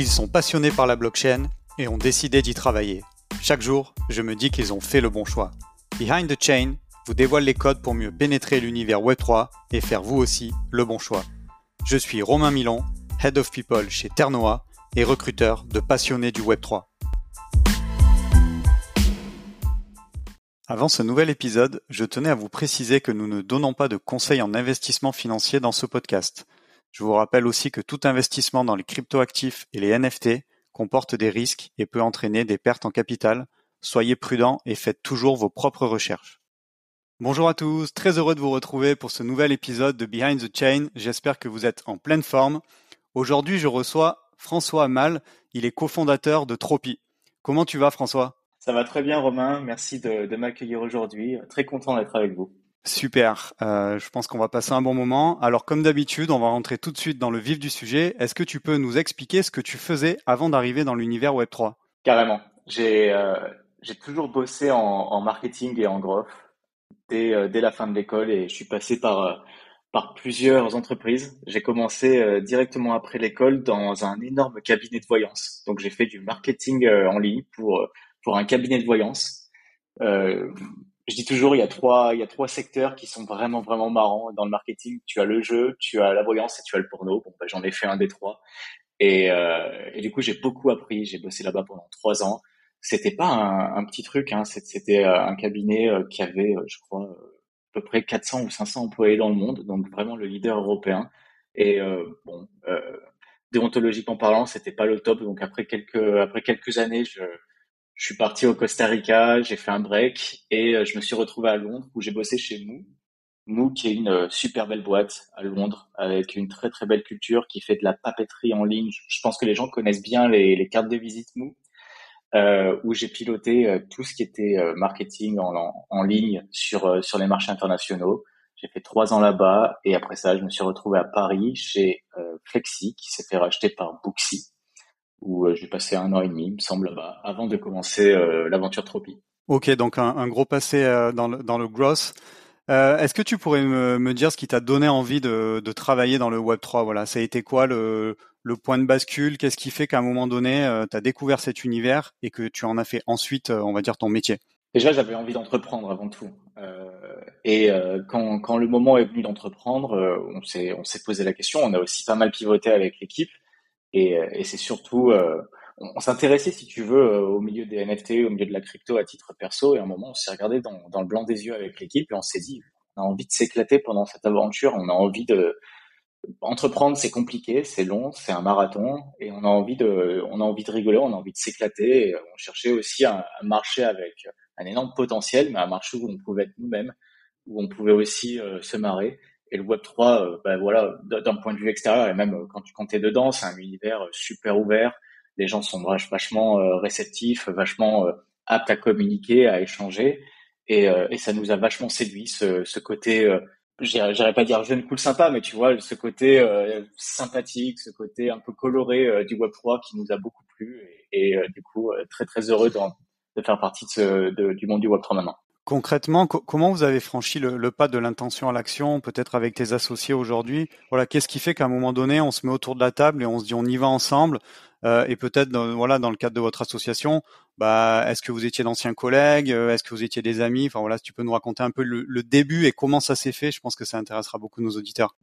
Ils sont passionnés par la blockchain et ont décidé d'y travailler. Chaque jour, je me dis qu'ils ont fait le bon choix. Behind the Chain vous dévoile les codes pour mieux pénétrer l'univers Web3 et faire vous aussi le bon choix. Je suis Romain Milon, Head of People chez Ternoa et recruteur de passionnés du Web3. Avant ce nouvel épisode, je tenais à vous préciser que nous ne donnons pas de conseils en investissement financier dans ce podcast. Je vous rappelle aussi que tout investissement dans les cryptoactifs et les NFT comporte des risques et peut entraîner des pertes en capital. Soyez prudents et faites toujours vos propres recherches. Bonjour à tous, très heureux de vous retrouver pour ce nouvel épisode de Behind the Chain. J'espère que vous êtes en pleine forme. Aujourd'hui, je reçois François Amal. Il est cofondateur de Tropi. Comment tu vas, François? Ça va très bien, Romain. Merci de m'accueillir aujourd'hui. Très content d'être avec vous. Super, euh, je pense qu'on va passer un bon moment. Alors comme d'habitude, on va rentrer tout de suite dans le vif du sujet. Est-ce que tu peux nous expliquer ce que tu faisais avant d'arriver dans l'univers Web3 Carrément. J'ai euh, toujours bossé en, marketing et en growth dès, euh, dès la fin de l'école et je suis passé par, plusieurs entreprises. J'ai commencé directement après l'école dans un énorme cabinet de voyance. Donc j'ai fait du marketing en ligne pour, un cabinet de voyance. Je dis toujours, il y a trois, il y a trois secteurs qui sont vraiment, vraiment marrants dans le marketing. Tu as le jeu, tu as la voyance et tu as le porno. Bon, bah, j'en ai fait un des trois. Et, euh, du coup, j'ai beaucoup appris. J'ai bossé là-bas pendant trois ans. C'était pas un, un, petit truc. Hein. C'était euh, un cabinet euh, qui avait, euh, je crois, à peu près 400 ou 500 employés dans le monde. Donc vraiment le leader européen. Et euh, bon, euh, déontologiquement parlant, c'était pas le top. Donc après quelques, après quelques années, je je suis parti au Costa Rica, j'ai fait un break et euh, je me suis retrouvé à Londres où j'ai bossé chez Mou. Mou qui est une euh, super belle boîte à Londres avec une très très belle culture qui fait de la papeterie en ligne. Je pense que les gens connaissent bien les, cartes de visite Mou. Euh, où j'ai piloté euh, tout ce qui était marketing en, en, ligne sur sur les marchés internationaux. J'ai fait trois ans là-bas et après ça, je me suis retrouvé à Paris chez Flexi qui s'est fait racheter par Booksy où euh, j'ai passé un an et demi, il me semble, là-bas, avant de commencer euh, l'aventure Tropi. Ok, donc un, un gros passé euh, dans le, dans le growth. Euh, Est-ce que tu pourrais me, me dire ce qui t'a donné envie de, de, travailler dans le Web 3 Voilà, ça a été quoi le, le point de bascule? Qu'est-ce qui fait qu'à un moment donné, euh, tu as découvert cet univers et que tu en as fait ensuite, on va dire, ton métier? Déjà, j'avais envie d'entreprendre avant tout. Et quand, quand, le moment est venu d'entreprendre, on s'est posé la question. On a aussi pas mal pivoté avec l'équipe. Et, et c'est surtout, euh, on, on s'intéressait, si tu veux, euh, au milieu des NFT, au milieu de la crypto à titre perso. Et à un moment, on s'est regardé dans, dans, le blanc des yeux avec l'équipe et on s'est dit, on a envie de s'éclater pendant cette aventure. On a envie de entreprendre, c'est compliqué, c'est long, c'est un marathon, et on a envie de, on a envie de rigoler, on a envie de s'éclater. On cherchait aussi un, un, marché avec un énorme potentiel, mais un marché où on pouvait être nous-mêmes, où on pouvait aussi euh, se marrer. Et le Web 3, euh, ben voilà, d'un point de vue extérieur et même euh, quand tu es dedans, c'est un univers euh, super ouvert. Les gens sont vachement réceptifs, vachement aptes à communiquer, à échanger, et, ça nous a vachement séduit ce, ce côté. J'irais pas dire jeune, cool, sympa, mais tu vois, ce côté sympathique, ce côté un peu coloré du Web 3 qui nous a beaucoup plu, et, du coup très très heureux de, de faire partie de, du monde du Web 3 maintenant. Concrètement, co comment vous avez franchi le, pas de l'intention à l'action, peut-être avec tes associés aujourd'hui? Voilà, qu'est-ce qui fait qu'à un moment donné, on se met autour de la table et on se dit on y va ensemble euh, Et peut-être, voilà, dans le cadre de votre association, bah, est-ce que vous étiez d'anciens collègues Est-ce que vous étiez des amis? Enfin voilà, si tu peux nous raconter un peu le, début et comment ça s'est fait, je pense que ça intéressera beaucoup nos auditeurs.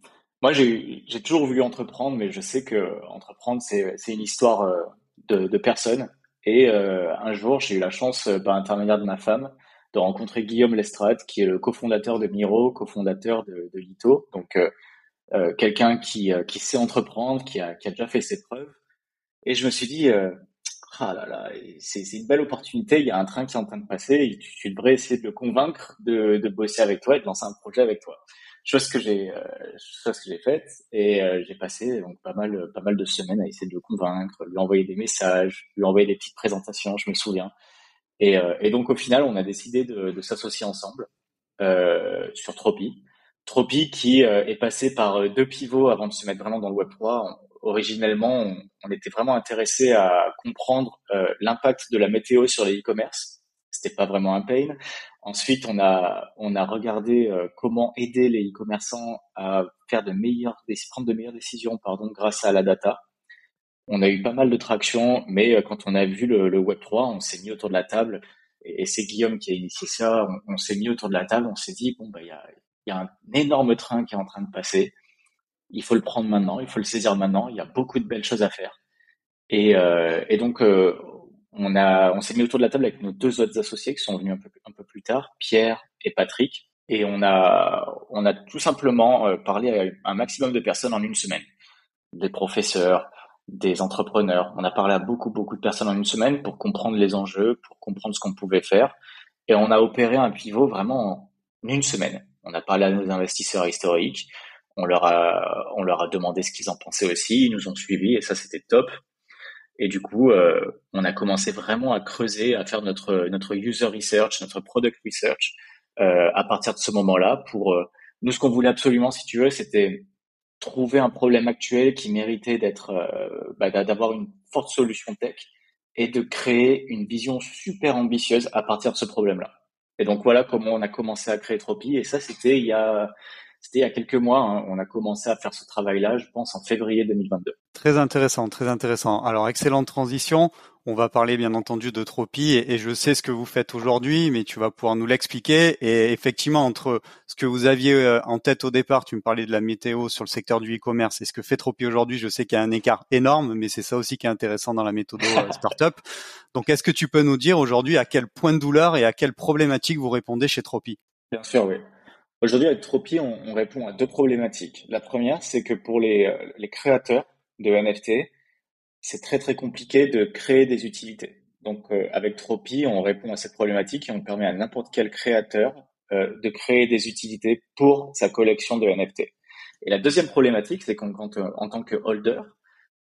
Moi, j'ai toujours voulu entreprendre, mais je sais que entreprendre, c'est une histoire euh, de, personnes. Et euh, un jour, j'ai eu la chance, par intermédiaire de ma femme, de rencontrer Guillaume Lestrade, qui est le cofondateur de Miro, cofondateur de, Lito. Donc, euh, euh, quelqu'un qui, euh, qui sait entreprendre, qui a, déjà fait ses preuves. Et je me suis dit, ah là là, c'est une belle opportunité. Il y a un train qui est en train de passer. Tu, devrais essayer de le convaincre de, de bosser avec toi et de lancer un projet avec toi. Chose que j'ai, euh, chose que j'ai faite. Et j'ai passé donc pas mal, pas mal de semaines à essayer de le convaincre, lui envoyer des messages, lui envoyer des petites présentations. Je me souviens. Et, euh, et, donc au final, on a décidé de, de s'associer ensemble euh, sur Tropi. Tropi qui euh, est passé par deux pivots avant de se mettre vraiment dans le Web 3. originellement, on, on, était vraiment intéressé à comprendre l'impact de la météo sur les e-commerce. C'était pas vraiment un pain. Ensuite, on a on a regardé euh, comment aider les e-commerçants à faire de meilleures prendre de meilleures décisions pardon grâce à la data. On a eu pas mal de traction, mais quand on a vu le, Web 3, on s'est mis autour de la table. Et, c'est Guillaume qui a initié ça. On, s'est mis autour de la table. On s'est dit bon, bah, il y a, y a un énorme train qui est en train de passer. Il faut le prendre maintenant. Il faut le saisir maintenant. Il y a beaucoup de belles choses à faire. Et, et donc, on a, on s'est mis autour de la table avec nos deux autres associés qui sont venus un peu, un peu plus tard, Pierre et Patrick, et on a, on a tout simplement euh, parlé à un maximum de personnes en une semaine, des professeurs, des entrepreneurs. On a parlé à beaucoup, beaucoup de personnes en une semaine pour comprendre les enjeux, pour comprendre ce qu'on pouvait faire, et on a opéré un pivot vraiment en une semaine. On a parlé à nos investisseurs historiques, on leur a, on leur a demandé ce qu'ils en pensaient aussi, ils nous ont suivis, et ça c'était top. Et du coup, euh, on a commencé vraiment à creuser, à faire notre notre user research, notre product research euh, à partir de ce moment-là. Pour euh, nous, ce qu'on voulait absolument, si tu veux, c'était trouver un problème actuel qui méritait d'être, bah, d'avoir une forte solution tech et de créer une vision super ambitieuse à partir de ce problème-là. Et donc voilà comment on a commencé à créer Tropy. Et ça, c'était il y a c'était il y a quelques mois. Hein. on a commencé à faire ce travail-là, je pense, en février 2022. Très intéressant, très intéressant. Alors, excellente transition. On va parler bien entendu de Tropy et, je sais ce que vous faites aujourd'hui, mais tu vas pouvoir nous l'expliquer. Et effectivement, entre ce que vous aviez euh, en tête au départ, tu me parlais de la météo sur le secteur du e-commerce et ce que fait Tropy aujourd'hui, je sais qu'il y a un écart énorme, mais c'est ça aussi qui est intéressant dans la méthode euh, startup. Donc, est-ce que tu peux nous dire aujourd'hui à quel point de douleur et à quelle problématique vous répondez chez Tropy Bien sûr, oui. Aujourd'hui, avec Tropy, on, répond à deux problématiques. La première, c'est que pour les, euh, les créateurs de NFT, c'est très très compliqué de créer des utilités. Donc, euh, avec Tropy, on répond à cette problématique et on permet à n'importe quel créateur euh, de créer des utilités pour sa collection de NFT. Et la deuxième problématique, c'est qu'en en tant que holder,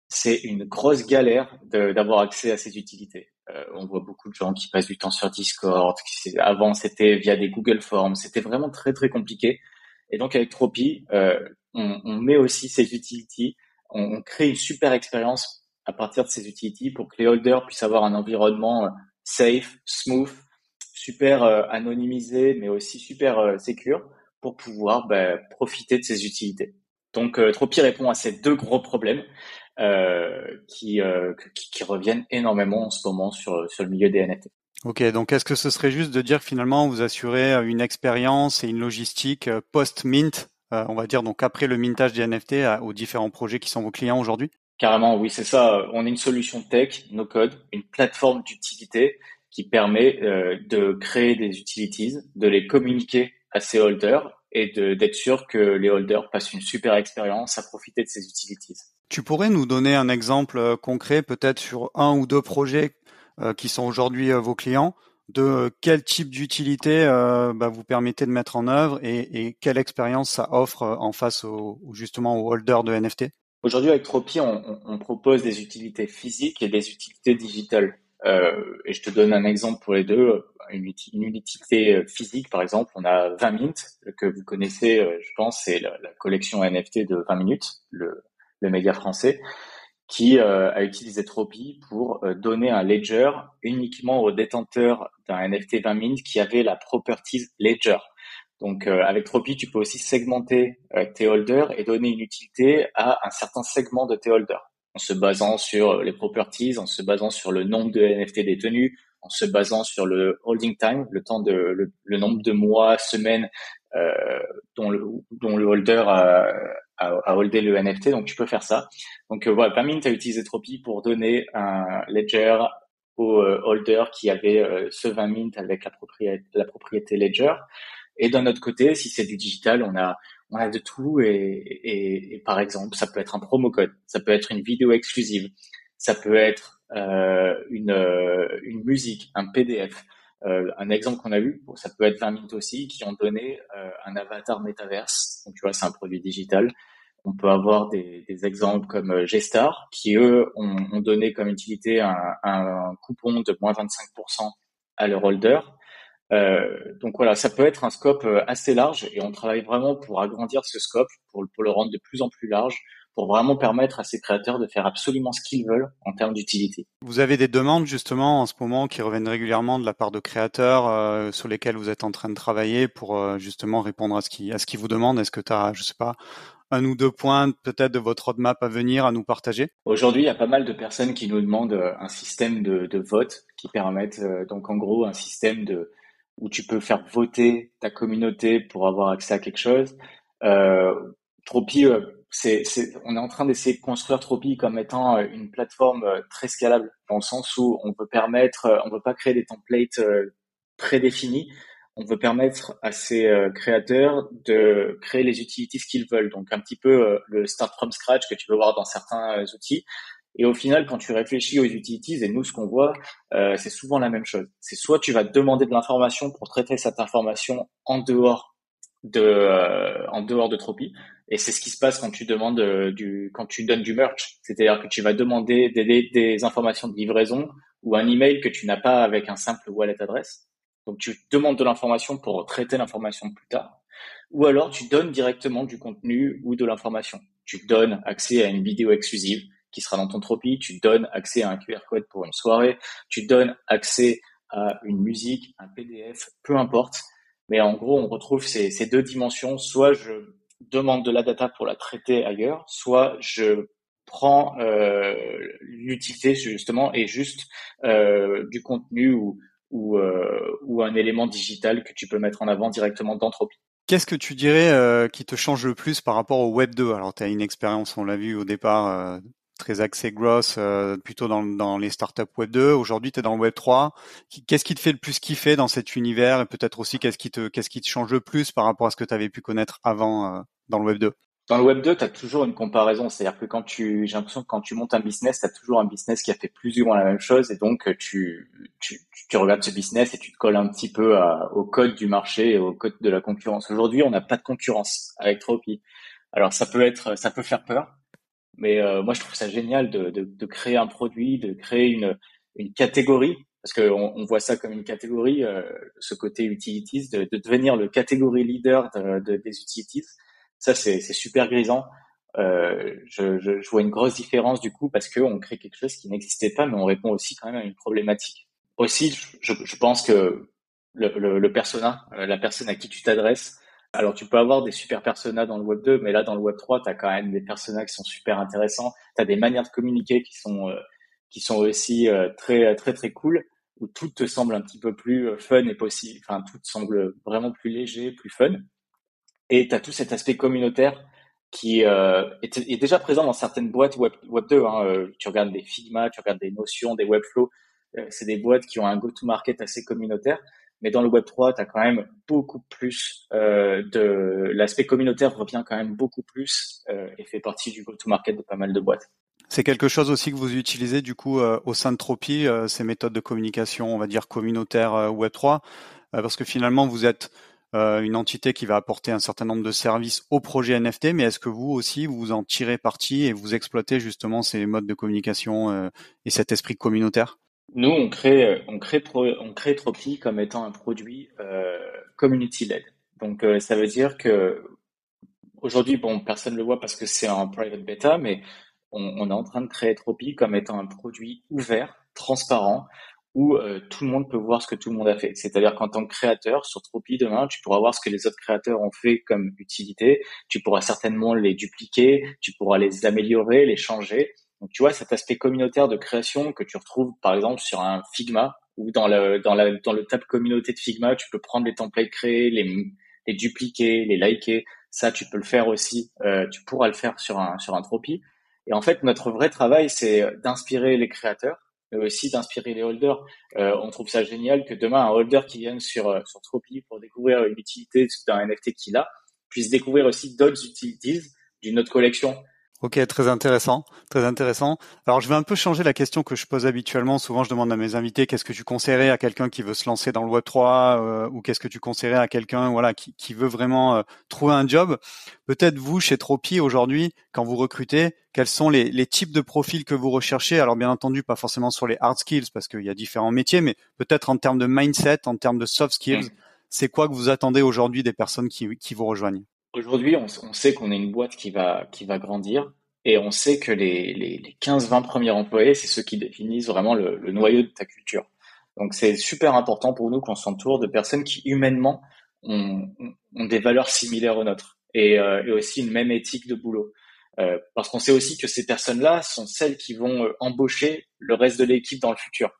c'est une grosse galère d'avoir accès à ces utilités. Euh, on voit beaucoup de gens qui passent du temps sur Discord. avant, c'était via des Google Forms. C'était vraiment très très compliqué. Et donc avec Tropy, euh, on, met aussi ces utilities. On, crée une super expérience à partir de ces utilities pour que les holders puissent avoir un environnement euh, safe, smooth, super anonymisé, mais aussi super secure pour pouvoir bah, profiter de ces utilités. Donc Tropy répond à ces deux gros problèmes. Euh, qui, euh, reviennent énormément en ce moment sur, le milieu des NFT. Ok, donc est-ce que ce serait juste de dire finalement vous assurez euh, une expérience et une logistique post-mint, on va dire donc après le mintage des NFT aux différents projets qui sont vos clients aujourd'hui? Carrément, oui, c'est ça. On est une solution tech, no code, une plateforme d'utilité qui permet de créer des utilities, de les communiquer à ses holders et d'être sûr que les holders passent une super expérience à profiter de ces utilities. Tu pourrais nous donner un exemple euh, concret, peut-être sur un ou deux projets euh, qui sont aujourd'hui euh, vos clients, de quel type d'utilité bah, vous permettez de mettre en œuvre et, quelle expérience ça offre en face justement aux holders de NFT Aujourd'hui, avec Tropy, on, propose des utilités physiques et des utilités digitales. et je te donne un exemple pour les deux. Une, utilité physique, par exemple, on a 20 Mint, que vous connaissez, je pense, c'est la, collection NFT de 20 minutes, le, le média français, qui euh, a utilisé Tropy pour euh, donner un ledger uniquement aux détenteurs d'un NFT 20 mint qui avait la properties ledger. Donc euh, avec Tropy, tu peux aussi segmenter tes holders et donner une utilité à un certain segment de tes holders en se basant sur les properties, en se basant sur le nombre de NFT détenus, en se basant sur le holding time, le temps de le, nombre de mois, semaines euh, dont, le, dont le holder a, à, holder le NFT, donc tu peux faire ça. Donc euh, voilà, Pamint a utilisé Tropy pour donner un ledger au euh, holder qui avait euh, ce 20 mint avec la propriété, la propriété ledger. Et d'un autre côté, si c'est du digital, on a on a de tout et, et, et, par exemple, ça peut être un promo code, ça peut être une vidéo exclusive, ça peut être euh, une, une musique, un PDF. Euh, un exemple qu'on a eu, ça peut être 20 minutes aussi, qui ont donné euh, un avatar métaverse. Donc tu vois, c'est un produit digital. On peut avoir des, des exemples comme euh, G-Star, qui eux ont, ont, donné comme utilité un, un, coupon de moins 25% à leur holder. Euh, donc voilà, ça peut être un scope assez large et on travaille vraiment pour agrandir ce scope, pour, pour le rendre de plus en plus large, pour vraiment permettre à ces créateurs de faire absolument ce qu'ils veulent en termes d'utilité. Vous avez des demandes justement en ce moment qui reviennent régulièrement de la part de créateurs euh, sur lesquels vous êtes en train de travailler pour euh, justement répondre à ce qui à ce qu'ils vous demandent? Est-ce que tu as, je sais pas, un ou deux points peut-être de votre roadmap à venir à nous partager? Aujourd'hui, il y a pas mal de personnes qui nous demandent euh, un système de, de vote qui permettent donc en gros un système de où tu peux faire voter ta communauté pour avoir accès à quelque chose. Euh, Tropi, euh, c'est, on est en train d'essayer de construire Tropi comme étant euh, une plateforme euh, très scalable dans le sens où on peut permettre, on veut pas créer des templates prédéfinis, on veut permettre à ces créateurs de créer les utilities qu'ils veulent. Donc un petit peu le start from scratch que tu peux voir dans certains outils. Et au final, quand tu réfléchis aux utilities, et nous, ce qu'on voit, euh, c'est souvent la même chose. C'est soit tu vas demander de l'information pour traiter cette information en dehors de, euh, en dehors de Tropi, et c'est ce qui se passe quand tu demandes euh, du, quand tu donnes du merch. C'est-à-dire que tu vas demander des, des, informations de livraison ou un email que tu n'as pas avec un simple wallet adresse. Donc tu demandes de l'information pour traiter l'information plus tard. Ou alors tu donnes directement du contenu ou de l'information. Tu donnes accès à une vidéo exclusive qui sera dans ton Tropi, tu donnes accès à un QR code pour une soirée, tu donnes accès à une musique, un PDF, peu importe. Mais en gros, on retrouve ces, deux dimensions. Soit je demande de la data pour la traiter ailleurs, soit je prends euh, l'utilité justement et juste euh, du contenu ou, ou, euh, ou un élément digital que tu peux mettre en avant directement dans Tropi. Qu'est-ce que tu dirais euh, qui te change le plus par rapport au Web 2 Alors, tu as une expérience, on l'a vu au départ, euh, très axé gross, euh, plutôt dans, les startups Web 2. Aujourd'hui, tu es dans le Web 3. Qu'est-ce qui te fait le plus kiffer dans cet univers? Et peut-être aussi qu'est-ce qui te change le plus par rapport à ce que tu avais pu connaître avant euh, dans le Web 2 dans le Web 2, tu as toujours une comparaison. C'est-à-dire que quand tu, j'ai l'impression que quand tu montes un business, tu as toujours un business qui a fait plus ou moins la même chose. Et donc, tu, regardes ce business et tu te colles un petit peu au code du marché au code de la concurrence. Aujourd'hui, on n'a pas de concurrence avec Tropi. Alors, ça peut être, ça peut faire peur. Mais euh, moi, je trouve ça génial de, de, de, créer un produit, de créer une, une catégorie, parce qu'on on voit ça comme une catégorie, euh, ce côté utilities, de, de, devenir le catégorie leader de, des utilities. Ça, c'est super grisant. Euh, je, je, je, vois une grosse différence du coup parce qu'on crée quelque chose qui n'existait pas, mais on répond aussi quand même à une problématique. Aussi, je, je pense que le, le, le persona, euh, la personne à qui tu t'adresses, alors, tu peux avoir des super personas dans le Web 2, mais là, dans le Web 3, tu as quand même des personas qui sont super intéressants. Tu as des manières de communiquer qui sont, euh, qui sont aussi euh, très, très, très cool, où tout te semble un petit peu plus euh, fun et possible. Enfin, tout te semble vraiment plus léger, plus fun. Et tu as tout cet aspect communautaire qui est, est, déjà présent dans certaines boîtes Web, Web 2. Hein. tu regardes des Figma, tu regardes des Notions, des Webflow. c'est des boîtes qui ont un go-to-market assez communautaire. Mais dans le Web 3, tu as quand même beaucoup plus euh, de l'aspect communautaire revient quand même beaucoup plus euh, et fait partie du go-to-market de pas mal de boîtes. C'est quelque chose aussi que vous utilisez du coup euh, au sein de Tropi, ces méthodes de communication, on va dire communautaire Web 3, parce que finalement vous êtes une entité qui va apporter un certain nombre de services au projet NFT, mais est-ce que vous aussi vous en tirez parti et vous exploitez justement ces modes de communication et cet esprit communautaire? Nous, on crée, on crée, on crée Tropi comme étant un produit euh, community-led. Donc, euh, ça veut dire que aujourd'hui, bon, personne ne le voit parce que c'est en private beta, mais on, on, est en train de créer Tropi comme étant un produit ouvert, transparent, où euh, tout le monde peut voir ce que tout le monde a fait. C'est-à-dire qu'en tant que créateur, sur Tropi, demain, tu pourras voir ce que les autres créateurs ont fait comme utilité, tu pourras certainement les dupliquer, tu pourras les améliorer, les changer, donc tu vois cet aspect communautaire de création que tu retrouves par exemple sur un Figma ou dans le dans dans le tab communauté de Figma, tu peux prendre les templates créés, les les dupliquer, les liker. Ça, tu peux le faire aussi. Euh, tu pourras le faire sur un sur un Tropi. Et en fait, notre vrai travail, c'est d'inspirer les créateurs, mais aussi d'inspirer les holders. Euh, on trouve ça génial que demain, un holder qui vienne sur euh, sur Tropi pour découvrir une utilité d'un NFT qu'il a, puisse découvrir aussi d'autres utilities d'une autre collection. Ok, très intéressant, très intéressant. Alors, je vais un peu changer la question que je pose habituellement. Souvent, je demande à mes invités qu'est-ce que tu conseillerais à quelqu'un qui veut se lancer dans le Web 3 euh, ou qu'est-ce que tu conseillerais à quelqu'un voilà qui, qui veut vraiment euh, trouver un job? Peut-être vous chez Tropi aujourd'hui, quand vous recrutez, quels sont les, les, types de profils que vous recherchez? Alors, bien entendu, pas forcément sur les hard skills parce qu'il y a différents métiers, mais peut-être en termes de mindset, en termes de soft skills. Mm. C'est quoi que vous attendez aujourd'hui des personnes qui, qui vous rejoignent? Aujourd'hui, on, sait qu'on est une boîte qui va qui va grandir. Et on sait que les, les, les 15-20 premiers employés, c'est ceux qui définissent vraiment le, le noyau de ta culture. Donc c'est super important pour nous qu'on s'entoure de personnes qui humainement ont, ont, des valeurs similaires aux nôtres et, euh, et aussi une même éthique de boulot. Euh, parce qu'on sait aussi que ces personnes-là sont celles qui vont euh, embaucher le reste de l'équipe dans le futur.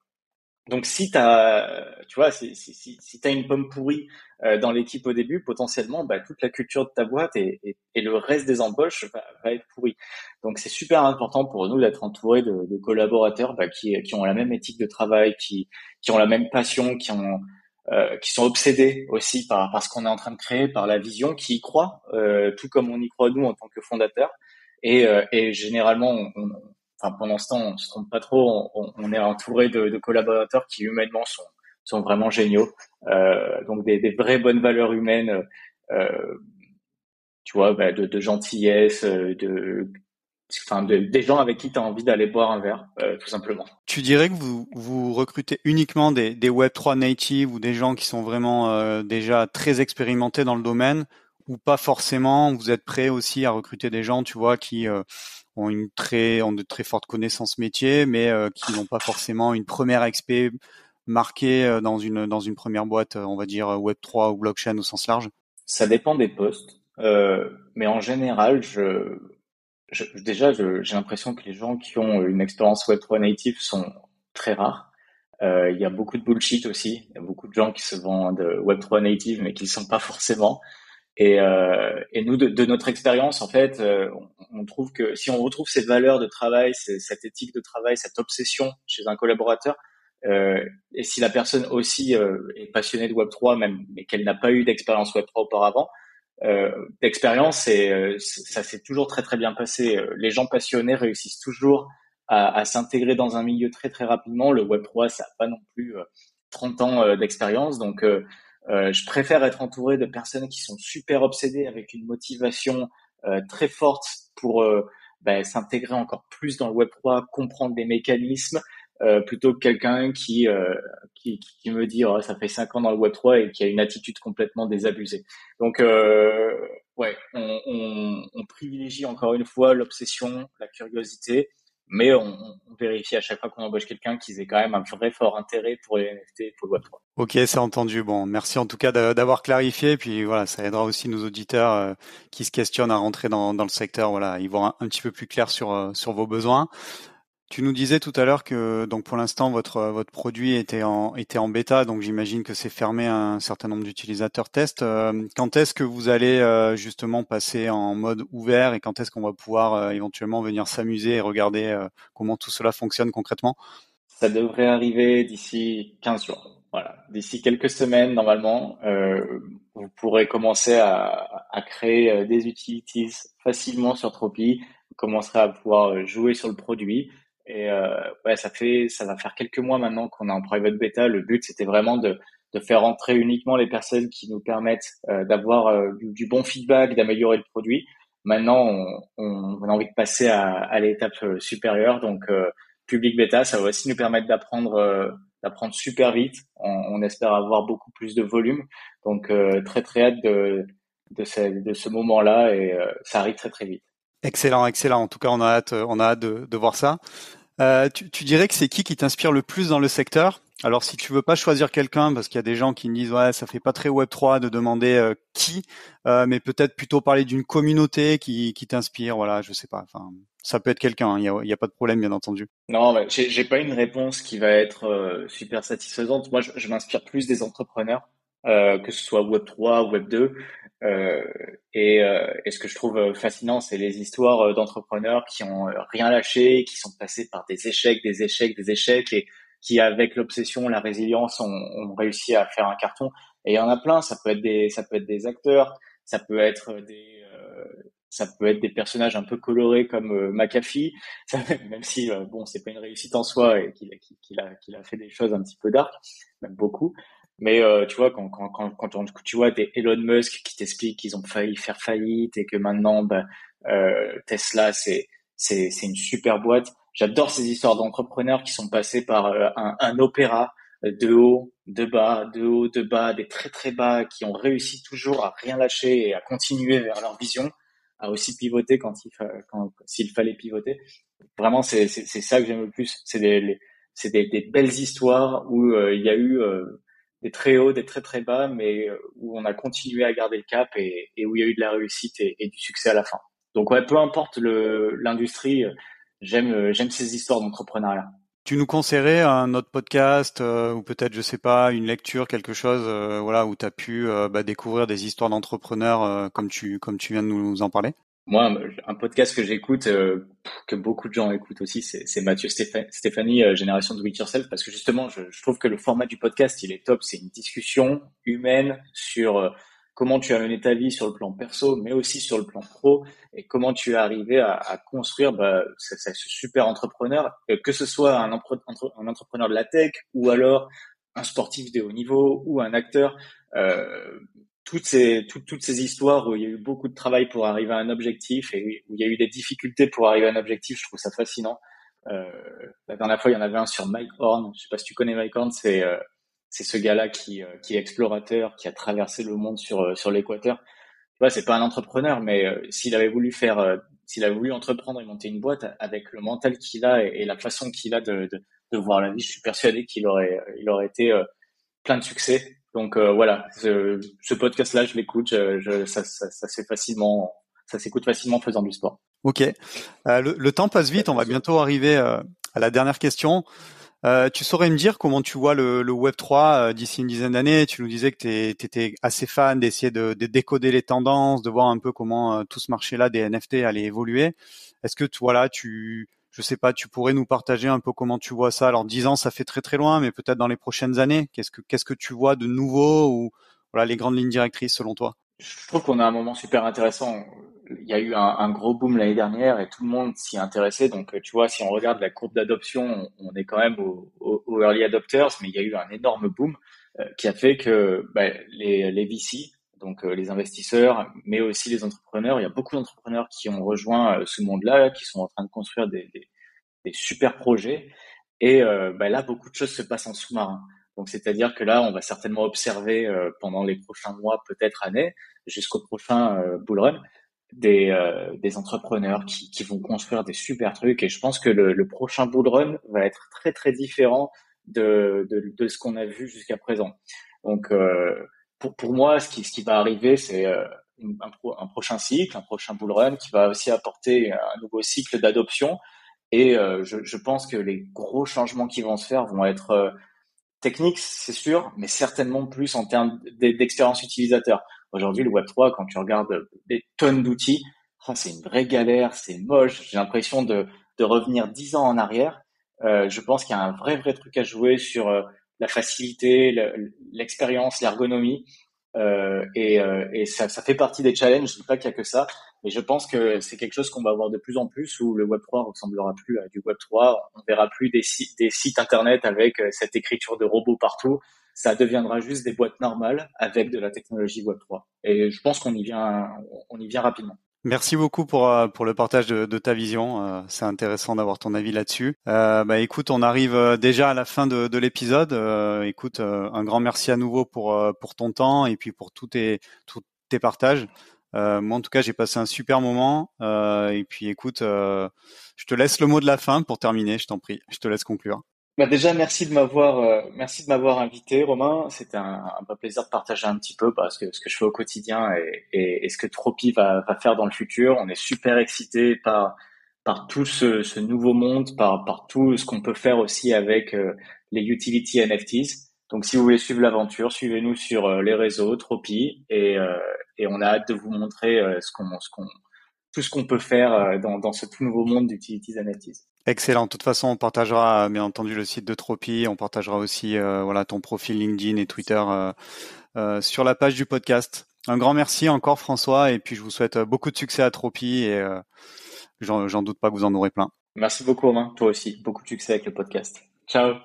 Donc si tu as, tu vois, si, si, si, si as une pomme pourrie euh, dans l'équipe au début, potentiellement, bah, toute la culture de ta boîte et, et, et le reste des embauches va, va être pourri. Donc c'est super important pour nous d'être entouré de, de, collaborateurs bah, qui, qui ont la même éthique de travail, qui, qui ont la même passion, qui ont euh, qui sont obsédés aussi par, par ce qu'on est en train de créer, par la vision, qui y croient, euh, tout comme on y croit nous en tant que fondateurs. Et, euh, et généralement, on, enfin, pour l'instant, on se trompe pas trop. On, est entouré de, collaborateurs qui humainement sont, vraiment géniaux. Euh, donc des, vraies bonnes valeurs humaines, euh, tu vois, bah, de, gentillesse, euh, de Enfin, de, des gens avec qui tu as envie d'aller boire un verre, tout simplement. Tu dirais que vous, recrutez uniquement des, des Web3 natives ou des gens qui sont vraiment déjà très expérimentés dans le domaine ou pas forcément? Vous êtes prêt aussi à recruter des gens, tu vois, qui ont une très de très fortes connaissances métiers, mais euh, qui n'ont pas forcément une première XP marquée euh, dans une première boîte, on va dire Web 3 ou blockchain au sens large. Ça dépend des postes, euh, mais en général, déjà j'ai l'impression que les gens qui ont une expérience Web 3 native sont très rares. Euh, il y a beaucoup de bullshit aussi. Il y a beaucoup de gens qui se vendent Web 3 native, mais qui ne sont pas forcément. Et, euh, et nous, de, de, notre expérience, en fait, euh, on, trouve que si on retrouve ces valeurs de travail, cette éthique de travail, cette obsession chez un collaborateur, euh, et si la personne aussi euh, est passionnée de Web 3, même, mais qu'elle n'a pas eu d'expérience Web 3 auparavant, euh, d'expérience, et euh, ça s'est toujours très très bien passé. Les gens passionnés réussissent toujours à, à s'intégrer dans un milieu très très rapidement. Le Web 3, ça n'a pas non plus 30 ans d'expérience, donc euh, je préfère être entouré de personnes qui sont super obsédées avec une motivation euh, très forte pour euh, ben, s'intégrer encore plus dans le Web 3, comprendre les mécanismes, euh, plutôt que quelqu'un qui, euh, qui, qui me dit oh, ça fait cinq ans dans le Web 3 et qui a une attitude complètement désabusée. Donc euh, ouais, on, on, on, privilégie encore une fois l'obsession, la curiosité mais on, on, vérifie à chaque fois qu'on embauche quelqu'un qu'ils aient quand même un vrai fort intérêt pour les NFT et pour le Web3. Ok, c'est entendu. Bon, merci en tout cas d'avoir clarifié. Puis voilà, ça aidera aussi nos auditeurs euh, qui se questionnent à rentrer dans, dans le secteur. Voilà, ils vont un, un, petit peu plus clair sur euh, sur vos besoins. Tu nous disais tout à l'heure que donc pour l'instant votre votre produit était en était en bêta, donc j'imagine que c'est fermé à un certain nombre d'utilisateurs test. Euh, quand est-ce que vous allez euh, justement passer en mode ouvert et quand est-ce qu'on va pouvoir euh, éventuellement venir s'amuser et regarder comment tout cela fonctionne concrètement? Ça devrait arriver d'ici 15 jours. Voilà, d'ici quelques semaines normalement, vous pourrez commencer à, à créer des utilities facilement sur Tropi. Vous commencerez à pouvoir jouer sur le produit et euh, ça fait, ça va faire quelques mois maintenant qu'on est en private beta. Le but, c'était vraiment de, faire entrer uniquement les personnes qui nous permettent euh, d'avoir euh, du, bon feedback, d'améliorer le produit. Maintenant, on, a envie de passer à, l'étape supérieure. Donc, public beta, ça va aussi nous permettre d'apprendre, d'apprendre super vite. On, espère avoir beaucoup plus de volume. Donc, très très hâte de, ce, moment-là et ça arrive très très vite. Excellent, excellent. En tout cas, on a hâte, on a hâte de voir ça. Euh, tu, tu, dirais que c'est qui qui t'inspire le plus dans le secteur? Alors, si tu veux pas choisir quelqu'un, parce qu'il y a des gens qui me disent ouais, ça fait pas très Web 3 de demander euh, qui, euh, mais peut-être plutôt parler d'une communauté qui, qui t'inspire. Voilà, je sais pas. Enfin, ça peut être quelqu'un. Il hein, y, a, a, pas de problème, bien entendu. Non, j'ai pas une réponse qui va être euh, super satisfaisante. Moi, je, je m'inspire plus des entrepreneurs. Euh, que ce soit Web 3 ou Web 2. Euh, et, euh, et, ce que je trouve fascinant, c'est les histoires d'entrepreneurs qui ont rien lâché, qui sont passés par des échecs, des échecs, des échecs, et qui, avec l'obsession, la résilience, ont, ont, réussi à faire un carton. Et il y en a plein. Ça peut être des, ça peut être des acteurs, ça peut être des, ça peut être des personnages un peu colorés comme euh, McAfee, ça, même si euh, bon, c'est pas une réussite en soi et qu'il qu'il a, qu'il a fait des choses un petit peu dark, même beaucoup. Mais euh, tu vois, quand, quand, quand, quand on, tu vois des Elon Musk qui t'expliquent qu'ils ont failli faire faillite et que maintenant bah, euh, Tesla c'est c'est c'est une super boîte. J'adore ces histoires d'entrepreneurs qui sont passés par euh, un, un, opéra de haut, de bas, de haut, de bas, des très très bas, qui ont réussi toujours à rien lâcher et à continuer vers leur vision. à aussi pivoter quand il quand s'il fallait pivoter. Vraiment, c'est c'est ça que j'aime le plus. C'est des c'est des, des, belles histoires où il y a eu des très hauts, des très très bas, mais où on a continué à garder le cap et, où il y a eu de la réussite et, du succès à la fin. Donc ouais, peu importe l'industrie, j'aime j'aime ces histoires d'entrepreneuriat. Tu nous conseillerais un autre podcast euh, ou peut-être je sais pas une lecture quelque chose euh, voilà où tu as pu euh, bah, découvrir des histoires d'entrepreneurs comme tu comme tu viens de nous en parler? Moi un podcast que j'écoute que beaucoup de gens écoutent aussi c'est Mathieu Stéphanie Génération de It Yourself parce que justement je, je, trouve que le format du podcast il est top c'est une discussion humaine sur comment tu as mené ta vie sur le plan perso, mais aussi sur le plan pro, et comment tu es arrivé à, à construire bah, ce, ce, super entrepreneur, euh, que ce soit un, un, entrepreneur de la tech ou alors un sportif de haut niveau ou un acteur. Euh, toutes ces toutes, toutes ces histoires où il y a eu beaucoup de travail pour arriver à un objectif et où il y a eu des difficultés pour arriver à un objectif, je trouve ça fascinant. Euh, la dernière fois, il y en avait un sur Mike Horn. Je sais pas si tu connais Mike Horn, c'est euh, ce gars-là qui, euh, qui est explorateur, qui a traversé le monde sur, euh, sur l'équateur. Tu vois, c'est pas un entrepreneur, mais euh, s'il avait voulu faire, s'il avait voulu entreprendre et monter une boîte avec le mental qu'il a et, la façon qu'il a de, de, de, voir la vie, je suis persuadé qu'il aurait, il aurait été plein de succès. Donc voilà, ce, podcast-là, je l'écoute, je, je, ça, ça, ça s'est facilement, s'écoute facilement en faisant du sport. Ok, le, le, temps passe vite, on va bientôt arriver à la dernière question. Euh, tu saurais me dire comment tu vois le, le Web 3 euh, d'ici une dizaine d'années? Tu nous disais que tu étais assez fan d'essayer de, de, décoder les tendances, de voir un peu comment euh, tout ce marché-là des NFT allait évoluer. Est-ce que voilà, tu, je sais pas, tu pourrais nous partager un peu comment tu vois ça. Alors 10 ans, ça fait très très loin, mais peut-être dans les prochaines années, qu'est-ce que qu'est-ce que tu vois de nouveau ou voilà les grandes lignes directrices selon toi? Je trouve qu'on a un moment super intéressant. Il y a eu un, gros boom l'année dernière et tout le monde s'y intéressait. Donc, tu vois, si on regarde la courbe d'adoption, on est quand même aux au, early adopters, mais il y a eu un énorme boom euh, qui a fait que bah, les, les VC, donc euh, les investisseurs, mais aussi les entrepreneurs, il y a beaucoup d'entrepreneurs qui ont rejoint euh, ce monde-là, qui sont en train de construire des, des, des super projets. Et bah, là, beaucoup de choses se passent en sous-marin. Donc, c'est-à-dire que là, on va certainement observer pendant les prochains mois, peut-être années, jusqu'au prochain bull run, des, euh, des entrepreneurs qui, qui, vont construire des super trucs. Et je pense que le, le prochain bull run va être très très différent de, de, de ce qu'on a vu jusqu'à présent. Donc euh, pour, pour moi, ce qui, ce qui va arriver, c'est euh, un, un, prochain cycle, un prochain bull run qui va aussi apporter un nouveau cycle d'adoption. Et euh, je, je, pense que les gros changements qui vont se faire vont être euh, techniques, c'est sûr, mais certainement plus en termes d'expérience utilisateur. Aujourd'hui, le Web 3, quand tu regardes des tonnes d'outils, oh, c'est une vraie galère, c'est moche. J'ai l'impression de, de revenir dix ans en arrière. Euh, je pense qu'il y a un vrai, vrai truc à jouer sur euh, la facilité, l'expérience, l'ergonomie. Euh, et, euh, et ça, ça, fait partie des challenges. Je dis pas qu'il y a que ça, mais je pense que c'est quelque chose qu'on va avoir de plus en plus où le Web 3 ressemblera plus à du Web 3. On verra plus des sites, des sites internet avec euh, cette écriture de robots partout ça deviendra juste des boîtes normales avec de la technologie Web3. Et je pense qu'on y vient, on y vient rapidement. Merci beaucoup pour euh, pour le partage de, ta vision. Euh, c'est intéressant d'avoir ton avis là-dessus. Euh, bah écoute, on arrive euh, déjà à la fin de, de l'épisode. Euh, écoute, un grand merci à nouveau pour pour ton temps et puis pour tous tes tous tes partages. moi, en tout cas, j'ai passé un super moment. et puis, écoute, je te laisse le mot de la fin pour terminer. Je t'en prie. Je te laisse conclure. Bah déjà, merci de m'avoir, euh, merci de m'avoir invité, Romain. C'était un, un plaisir de partager un petit peu parce que ce que je fais au quotidien et, et, et ce que Tropi va, va, faire dans le futur. On est super excités par par tout ce, ce, nouveau monde, par par tout ce qu'on peut faire aussi avec euh, les utility NFTs. Donc, si vous voulez suivre l'aventure, suivez-nous sur euh, les réseaux Tropi et, et on a hâte de vous montrer ce qu'on ce qu'on tout ce qu'on peut faire dans, dans ce tout nouveau monde d'utilities NFTs. Excellent. De toute façon, on partagera bien entendu le site de Tropi. On partagera aussi euh, voilà ton profil LinkedIn et Twitter euh, euh, sur la page du podcast. Un grand merci encore François et puis je vous souhaite beaucoup de succès à Tropi et j'en doute pas que vous en aurez plein. Merci beaucoup Romain. Toi aussi. Beaucoup de succès avec le podcast. Ciao.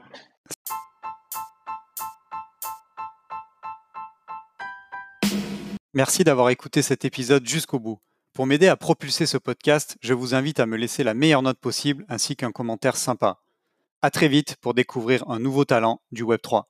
Merci d'avoir écouté cet épisode jusqu'au bout. Pour m'aider à propulser ce podcast, je vous invite à me laisser la meilleure note possible ainsi qu'un commentaire sympa. À très vite pour découvrir un nouveau talent du Web3.